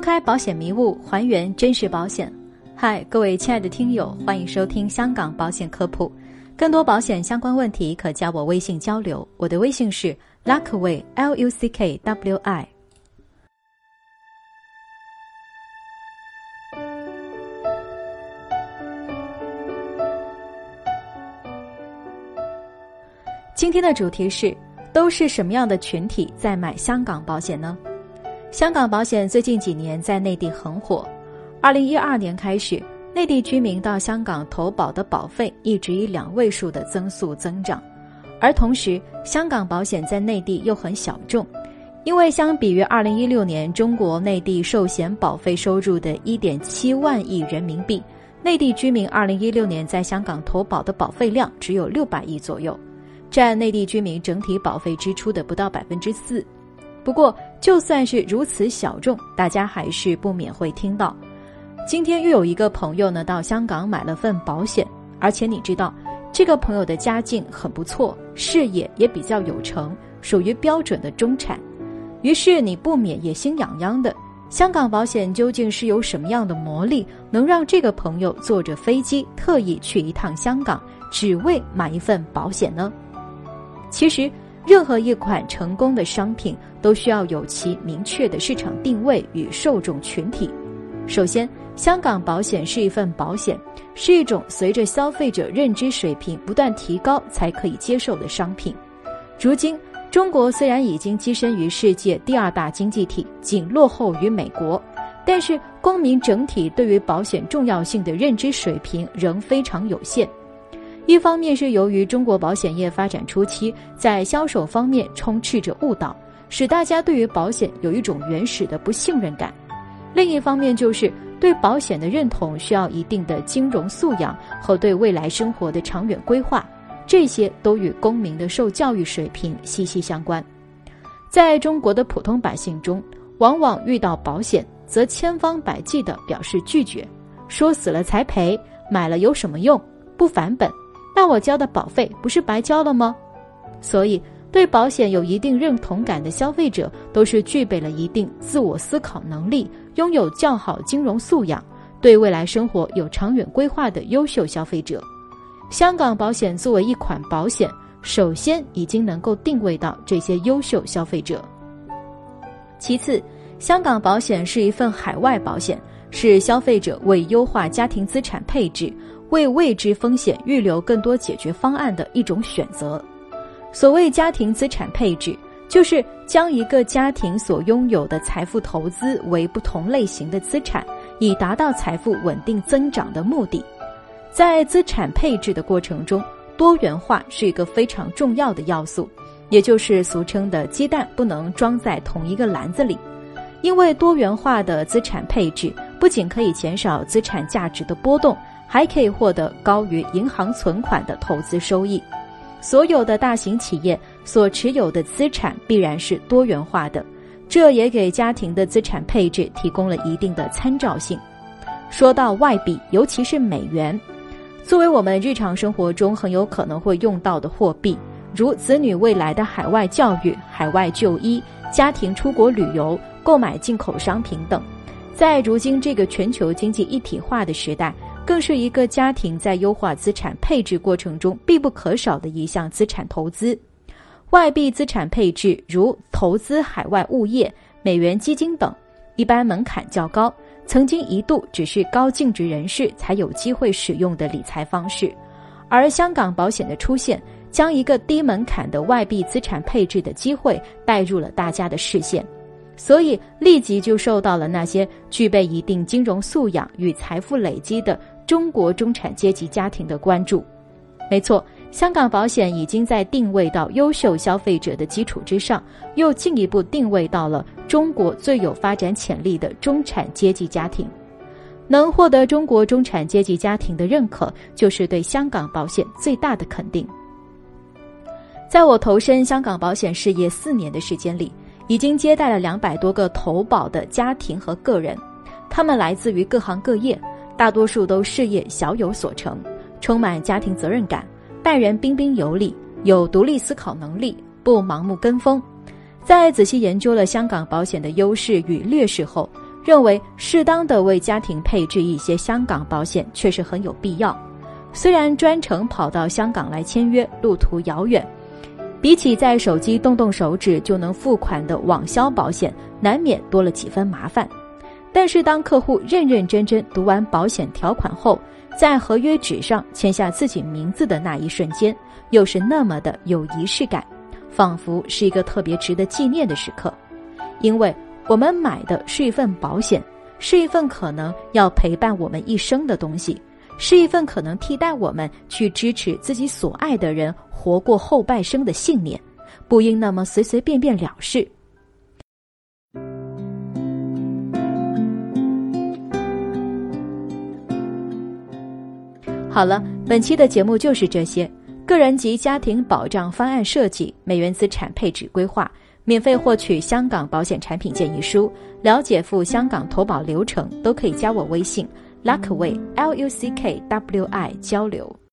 开保险迷雾，还原真实保险。嗨，各位亲爱的听友，欢迎收听香港保险科普。更多保险相关问题，可加我微信交流。我的微信是 Luckway L U C K W I。今天的主题是：都是什么样的群体在买香港保险呢？香港保险最近几年在内地很火。二零一二年开始，内地居民到香港投保的保费一直以两位数的增速增长，而同时，香港保险在内地又很小众，因为相比于二零一六年中国内地寿险保费收入的一点七万亿人民币，内地居民二零一六年在香港投保的保费量只有六百亿左右，占内地居民整体保费支出的不到百分之四。不过，就算是如此小众，大家还是不免会听到。今天又有一个朋友呢，到香港买了份保险，而且你知道，这个朋友的家境很不错，事业也比较有成，属于标准的中产。于是你不免也心痒痒的：香港保险究竟是有什么样的魔力，能让这个朋友坐着飞机特意去一趟香港，只为买一份保险呢？其实。任何一款成功的商品都需要有其明确的市场定位与受众群体。首先，香港保险是一份保险，是一种随着消费者认知水平不断提高才可以接受的商品。如今，中国虽然已经跻身于世界第二大经济体，仅落后于美国，但是公民整体对于保险重要性的认知水平仍非常有限。一方面是由于中国保险业发展初期，在销售方面充斥着误导，使大家对于保险有一种原始的不信任感；另一方面就是对保险的认同需要一定的金融素养和对未来生活的长远规划，这些都与公民的受教育水平息息相关。在中国的普通百姓中，往往遇到保险则千方百计地表示拒绝，说死了才赔，买了有什么用，不返本。那我交的保费不是白交了吗？所以，对保险有一定认同感的消费者，都是具备了一定自我思考能力、拥有较好金融素养、对未来生活有长远规划的优秀消费者。香港保险作为一款保险，首先已经能够定位到这些优秀消费者。其次，香港保险是一份海外保险，是消费者为优化家庭资产配置。为未知风险预留更多解决方案的一种选择。所谓家庭资产配置，就是将一个家庭所拥有的财富投资为不同类型的资产，以达到财富稳定增长的目的。在资产配置的过程中，多元化是一个非常重要的要素，也就是俗称的“鸡蛋不能装在同一个篮子里”。因为多元化的资产配置不仅可以减少资产价值的波动。还可以获得高于银行存款的投资收益。所有的大型企业所持有的资产必然是多元化的，这也给家庭的资产配置提供了一定的参照性。说到外币，尤其是美元，作为我们日常生活中很有可能会用到的货币，如子女未来的海外教育、海外就医、家庭出国旅游、购买进口商品等，在如今这个全球经济一体化的时代。更是一个家庭在优化资产配置过程中必不可少的一项资产投资。外币资产配置，如投资海外物业、美元基金等，一般门槛较高，曾经一度只是高净值人士才有机会使用的理财方式。而香港保险的出现，将一个低门槛的外币资产配置的机会带入了大家的视线。所以，立即就受到了那些具备一定金融素养与财富累积的中国中产阶级家庭的关注。没错，香港保险已经在定位到优秀消费者的基础之上，又进一步定位到了中国最有发展潜力的中产阶级家庭。能获得中国中产阶级家庭的认可，就是对香港保险最大的肯定。在我投身香港保险事业四年的时间里。已经接待了两百多个投保的家庭和个人，他们来自于各行各业，大多数都事业小有所成，充满家庭责任感，待人彬彬有礼，有独立思考能力，不盲目跟风。在仔细研究了香港保险的优势与劣势后，认为适当的为家庭配置一些香港保险确实很有必要。虽然专程跑到香港来签约，路途遥远，比起在手机动动手指就能付款的网销保险，难免多了几分麻烦。但是当客户认认真真读完保险条款后，在合约纸上签下自己名字的那一瞬间，又是那么的有仪式感，仿佛是一个特别值得纪念的时刻。因为我们买的是一份保险，是一份可能要陪伴我们一生的东西，是一份可能替代我们去支持自己所爱的人活过后半生的信念，不应那么随随便便了事。好了，本期的节目就是这些。个人及家庭保障方案设计、美元资产配置规划，免费获取香港保险产品建议书，了解赴香港投保流程，都可以加我微信 Luckway L U C K W I 交流。